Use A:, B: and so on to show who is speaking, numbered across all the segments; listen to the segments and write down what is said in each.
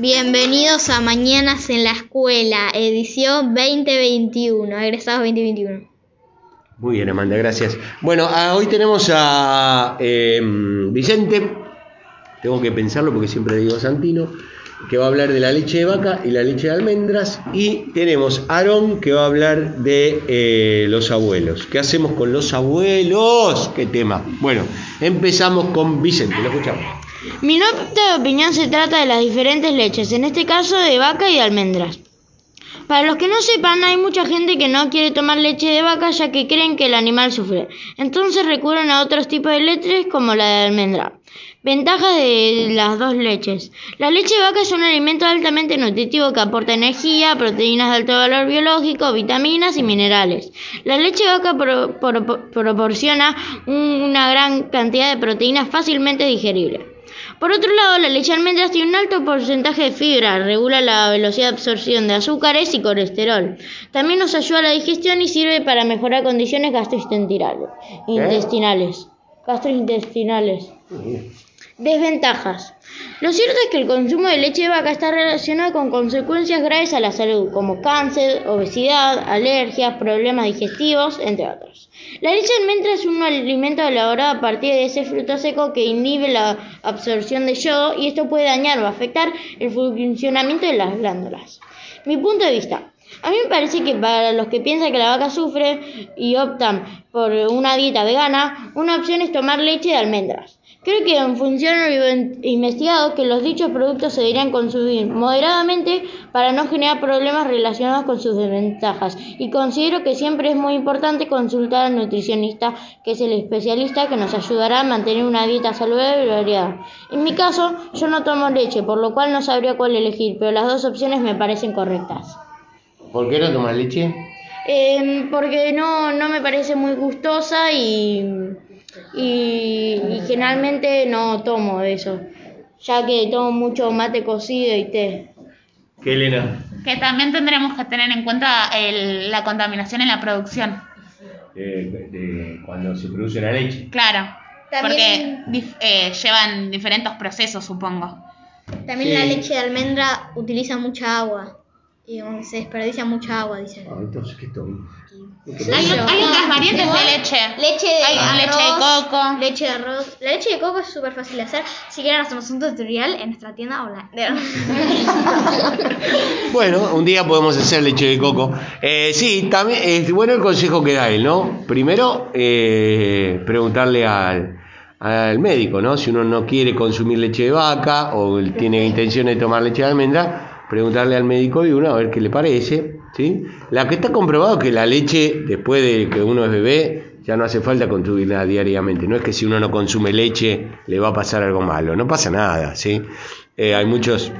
A: Bienvenidos a Mañanas en la Escuela, edición 2021, egresados 2021.
B: Muy bien, Amanda, gracias. Bueno, ah, hoy tenemos a eh, Vicente, tengo que pensarlo porque siempre digo Santino, que va a hablar de la leche de vaca y la leche de almendras. Y tenemos a Aarón, que va a hablar de eh, los abuelos. ¿Qué hacemos con los abuelos? ¿Qué tema? Bueno, empezamos con Vicente, lo escuchamos.
C: Mi nota de opinión se trata de las diferentes leches, en este caso de vaca y de almendras. Para los que no sepan, hay mucha gente que no quiere tomar leche de vaca ya que creen que el animal sufre. Entonces recurren a otros tipos de leches como la de almendra. Ventajas de las dos leches. La leche de vaca es un alimento altamente nutritivo que aporta energía, proteínas de alto valor biológico, vitaminas y minerales. La leche de vaca proporciona una gran cantidad de proteínas fácilmente digeribles. Por otro lado, la leche de almendras tiene un alto porcentaje de fibra, regula la velocidad de absorción de azúcares y colesterol. También nos ayuda a la digestión y sirve para mejorar condiciones gastrointestinales. Intestinales. Gastrointestinales. Desventajas. Lo cierto es que el consumo de leche de vaca está relacionado con consecuencias graves a la salud, como cáncer, obesidad, alergias, problemas digestivos, entre otros. La leche de almendra es un alimento elaborado a partir de ese fruto seco que inhibe la absorción de yodo y esto puede dañar o afectar el funcionamiento de las glándulas. Mi punto de vista. A mí me parece que para los que piensan que la vaca sufre y optan por una dieta vegana, una opción es tomar leche de almendras. Creo que en función de investigado que los dichos productos se deberían consumir moderadamente para no generar problemas relacionados con sus desventajas y considero que siempre es muy importante consultar al nutricionista que es el especialista que nos ayudará a mantener una dieta saludable y variada. En mi caso, yo no tomo leche, por lo cual no sabría cuál elegir, pero las dos opciones me parecen correctas.
B: ¿Por qué no tomas leche?
C: Eh, porque no, no me parece muy gustosa y y, generalmente no tomo eso, ya que tomo mucho mate cocido y té.
B: ¿Qué, Elena?
D: Que también tendremos que tener en cuenta la contaminación en la producción.
B: de cuando se produce la leche.
D: Claro, porque eh, llevan diferentes procesos, supongo.
A: También la leche de almendra utiliza mucha agua. Y se desperdicia mucha agua, dicen.
B: Ah, entonces, ¿qué tomo?
D: Hay, otras variantes de leche.
A: Leche de
D: hay leche de coco.
A: Leche de arroz. La leche de coco es súper fácil de hacer. Si quieren hacemos un tutorial en nuestra tienda online.
B: bueno, un día podemos hacer leche de coco. Eh, sí, también es bueno el consejo que da él, ¿no? Primero, eh, preguntarle al, al médico, ¿no? Si uno no quiere consumir leche de vaca o tiene intención de tomar leche de almendra, preguntarle al médico y uno a ver qué le parece. ¿sí? La que está comprobado que la leche, después de que uno es bebé, ya no hace falta consumirla diariamente. No es que si uno no consume leche le va a pasar algo malo, no pasa nada. ¿sí? Eh, hay muchos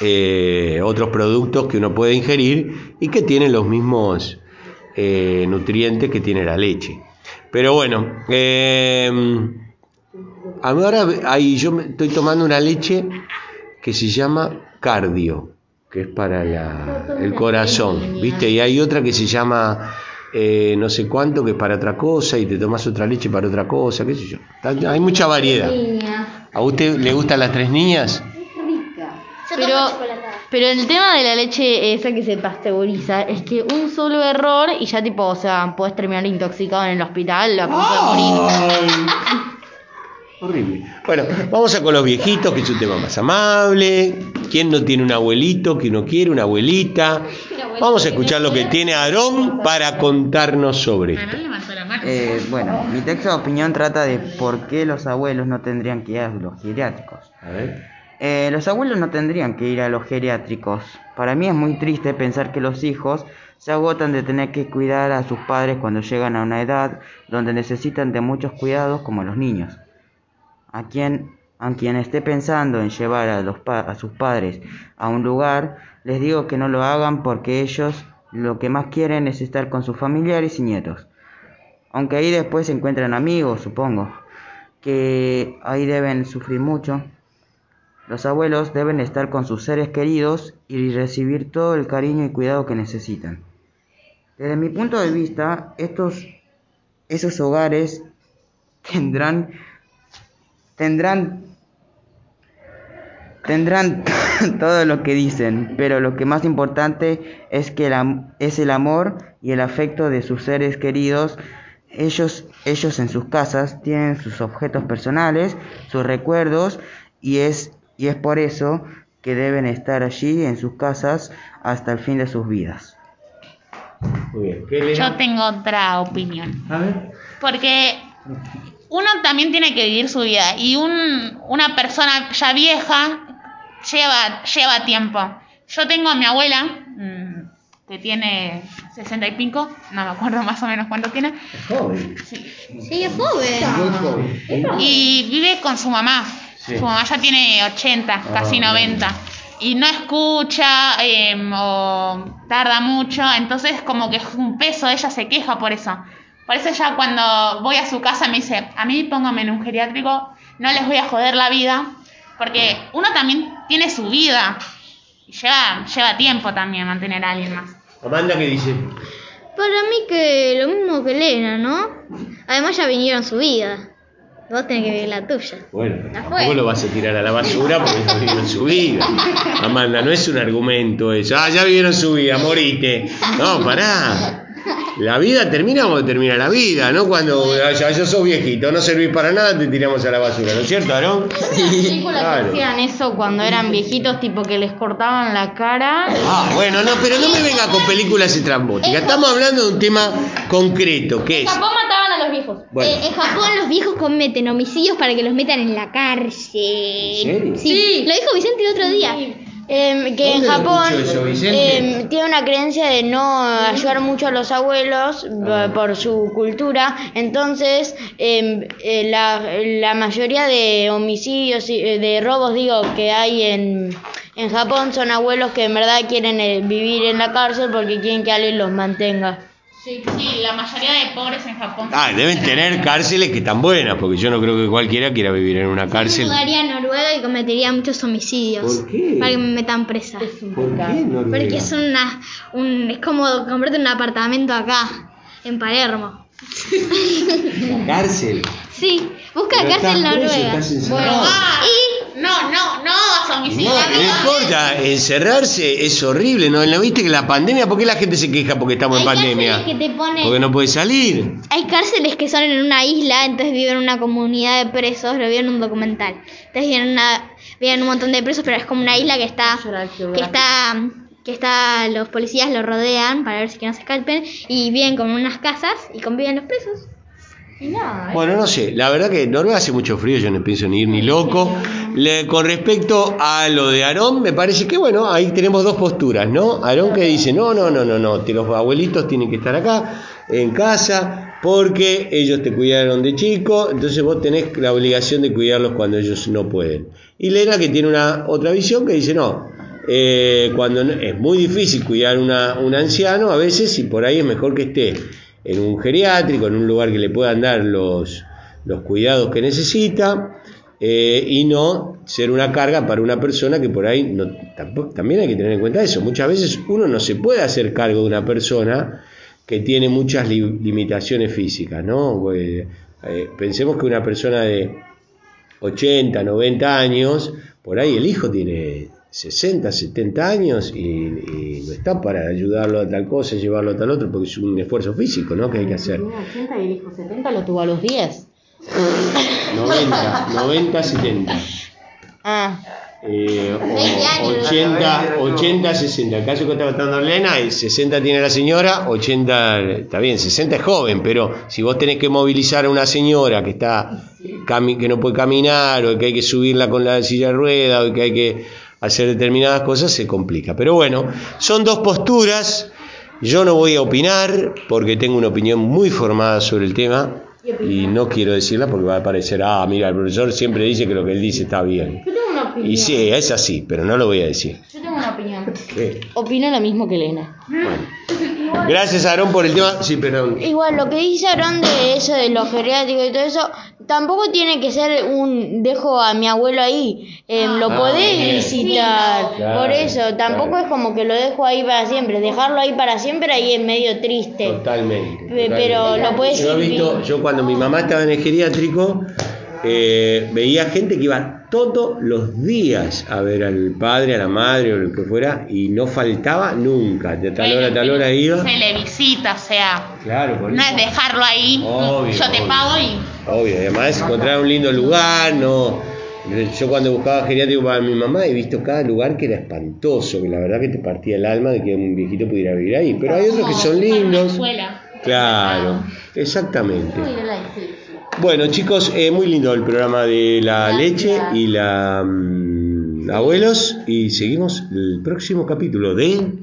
B: eh, otros productos que uno puede ingerir y que tienen los mismos eh, nutrientes que tiene la leche. Pero bueno, ahora hay, yo estoy tomando una leche que se llama cardio, que es para el corazón, ¿viste? Y hay otra que se llama eh, no sé cuánto, que es para otra cosa, y te tomas otra leche para otra cosa, qué sé yo. Hay mucha variedad. ¿A usted le gustan las tres niñas?
C: Pero, pero el tema de la leche esa que se pasteuriza es que un solo error y ya tipo, o sea, puedes terminar intoxicado en el hospital a punto de morir.
B: Horrible. Bueno, vamos a con los viejitos, que es un tema más amable. ¿Quién no tiene un abuelito que no quiere una abuelita? Vamos a escuchar lo que tiene Aarón para contarnos sobre esto.
E: Eh, bueno, mi texto de opinión trata de por qué los abuelos no tendrían que ir a los geriátricos. A ver. Eh, los abuelos no tendrían que ir a los geriátricos. Para mí es muy triste pensar que los hijos se agotan de tener que cuidar a sus padres cuando llegan a una edad donde necesitan de muchos cuidados como los niños. A quien, a quien esté pensando en llevar a, los a sus padres a un lugar, les digo que no lo hagan porque ellos lo que más quieren es estar con sus familiares y nietos. Aunque ahí después se encuentran amigos, supongo, que ahí deben sufrir mucho. Los abuelos deben estar con sus seres queridos y recibir todo el cariño y cuidado que necesitan. Desde mi punto de vista, estos esos hogares tendrán tendrán Tendrán todo lo que dicen, pero lo que más importante es que el am- es el amor y el afecto de sus seres queridos. Ellos, ellos en sus casas tienen sus objetos personales, sus recuerdos, y es, y es por eso que deben estar allí en sus casas hasta el fin de sus vidas.
B: Muy bien. ¿Qué Elena?
D: Yo tengo otra opinión.
B: A ver.
D: Porque uno también tiene que vivir su vida y un, una persona ya vieja lleva, lleva tiempo. Yo tengo a mi abuela, mm, que tiene 60 y pico, no me acuerdo más o menos cuánto tiene,
B: Joven.
A: Sí, es joven.
D: Y vive con su mamá.
B: Sí.
D: Su mamá ya tiene 80, casi
B: bien.
D: 90. Y no escucha em, o tarda mucho, entonces como que es un peso, ella se queja por eso. Por eso ya cuando voy a su casa me dice, a mí póngame en un geriátrico, no les voy a joder la vida, porque uno también tiene su vida. Y lleva, lleva tiempo también mantener a alguien más.
B: Amanda, ¿qué dice?
A: Para mí que lo mismo que Elena, ¿no? Además ya vinieron su vida. Vos tenés que vivir la tuya.
B: Bueno,
A: Ya
B: tampoco
A: fue.
B: lo vas a tirar a la basura porque no vivieron su vida. Amanda, no es un argumento eso. Ah, ya vivieron su vida, morite. No, pará. La vida termina cuando termina la vida, no cuando ya, ya sos viejito, no servís para nada, te tiramos a la basura, ¿no es cierto, Aarón?
C: películas
B: Claro.
C: hacían eso cuando eran viejitos, tipo que les cortaban la cara.
B: Ah, bueno, no, pero no me venga con películas estrambóticas. Estamos hablando de un tema concreto, ¿qué es?
A: Japón mataban a los viejos.
B: Bueno.
A: Eh, en Japón los viejos cometen homicidios para que los metan en la cárcel.
B: ¿En serio?
A: Sí, lo dijo Vicente el otro día.
C: Em, que en
B: ¿Dónde lo
C: Japón
B: eso,
C: em, tiene una creencia de no ayudar mucho a los abuelos
B: Ah.
C: por su cultura, entonces em, eh, la, la mayoría de homicidios, y- eh, de robos digo, que hay en, en Japón son abuelos que en verdad quieren eh, vivir en la cárcel porque quieren que alguien los mantenga.
D: Sí, sí, la mayoría de pobres en Japón.
B: Ah, deben tener cárceles que están buenas, porque yo no creo que cualquiera quiera vivir en una
A: Yo
B: cárcel.
A: me mudaría a Noruega y cometería muchos homicidios.
B: ¿Por qué?
A: Para que me metan presa.
B: ¿Por qué Noruega?
A: Porque es una un, es como comprarte un apartamento acá, en Palermo.
B: La cárcel.
A: Sí, busca
B: Pero
A: cárcel
B: preso,
A: noruega.
B: estás encerrado.
D: Ah, no, no, no, hagas homicidio.
B: No, no encerrarse es horrible, ¿no? ¿No viste que la pandemia, por qué la gente se queja porque estamos en pandemia?
A: cárceles que te ponen-
B: Porque no puede salir.
A: Hay cárceles que son en una isla, entonces viven en una comunidad de presos, lo vi en un documental. Entonces viven, una, viven un montón de presos, pero es como una isla que está, que está, que está, los policías lo rodean para ver si que no se escapen y viven como unas casas y conviven los presos.
B: Bueno, no sé, la verdad que Noruega hace mucho frío, yo no pienso ni ir ni loco. Le- con respecto a lo de Aarón, me parece que bueno, ahí tenemos dos posturas, ¿no? Aarón que dice, no, no, no, no, no, los abuelitos tienen que estar acá, en casa, porque ellos te cuidaron de chico, entonces vos tenés la obligación de cuidarlos cuando ellos no pueden. Y Lena que tiene una otra visión que dice, no, eh, cuando es muy difícil cuidar una, un anciano, a veces, y por ahí es mejor que esté en un geriátrico, en un lugar que le puedan dar los cuidados que necesita, eh, y no ser una carga para una persona que por ahí, no, tampoco- también hay que tener en cuenta eso, muchas veces uno no se puede hacer cargo de una persona que tiene muchas li- limitaciones físicas, ¿no? Pues, eh, pensemos que una persona de 80, 90 años, por ahí el hijo tiene 60, 70 años y, y no está para ayudarlo a tal cosa, llevarlo a tal otro, porque es un esfuerzo físico, ¿no? Que hay que hacer.
C: 80 y el hijo 70 lo tuvo a los 10.
B: 90, 90, 70.
C: Ah,
B: Eh, o
A: 20 años.
B: 80, 80, 60. El caso que está contando Elena, y 60 tiene la señora, 80, está bien, 60 es joven, pero si vos tenés que movilizar a una señora que está que no puede caminar, o que hay que subirla con la silla de rueda, o que hay que hacer determinadas cosas, se complica. Pero bueno, son dos posturas. Yo no voy a opinar porque tengo una opinión muy formada sobre el tema y no quiero decirla porque va a parecer, ah, mira, el profesor siempre dice que lo que él dice está bien.
C: yo tengo una opinión.
B: Y sí, es así, pero no lo voy a decir.
C: Yo tengo una opinión.
B: ¿Qué?
C: Opino lo mismo que Elena.
B: Gracias, Aarón, por el tema. Sí, perdón.
C: Igual, lo que dice Aaron de eso de los geriátricos y todo eso, tampoco tiene que ser un dejo a mi abuelo ahí. Eh, lo
B: Ah,
C: podés
B: bien.
C: visitar.
B: Claro,
C: Por eso, tampoco
B: claro.
C: es como que lo dejo ahí para siempre. Dejarlo ahí para siempre ahí es medio triste.
B: Totalmente. Totalmente.
C: Pero lo puedes
B: Yo he visto,
C: vi-
B: yo cuando mi mamá estaba en el geriátrico, eh, veía gente que iba todos los días a ver al padre, a la madre o lo que fuera y no faltaba nunca. De tal hora a tal hora iba.
D: Se le visita, o sea.
B: Claro, por
D: No
B: eso.
D: es dejarlo ahí.
B: Obvio,
D: yo te
B: obvio.
D: pago y.
B: Obvio, además encontrar un lindo lugar, no. Yo cuando buscaba geriátrico para mi mamá he visto cada lugar que era espantoso, que la verdad que te partía el alma de que un viejito pudiera vivir ahí. Pero hay otros que son lindos. Claro, exactamente. Bueno, chicos, eh, muy lindo el programa de la leche y la mm, abuelos y seguimos el próximo capítulo de
A: escuela.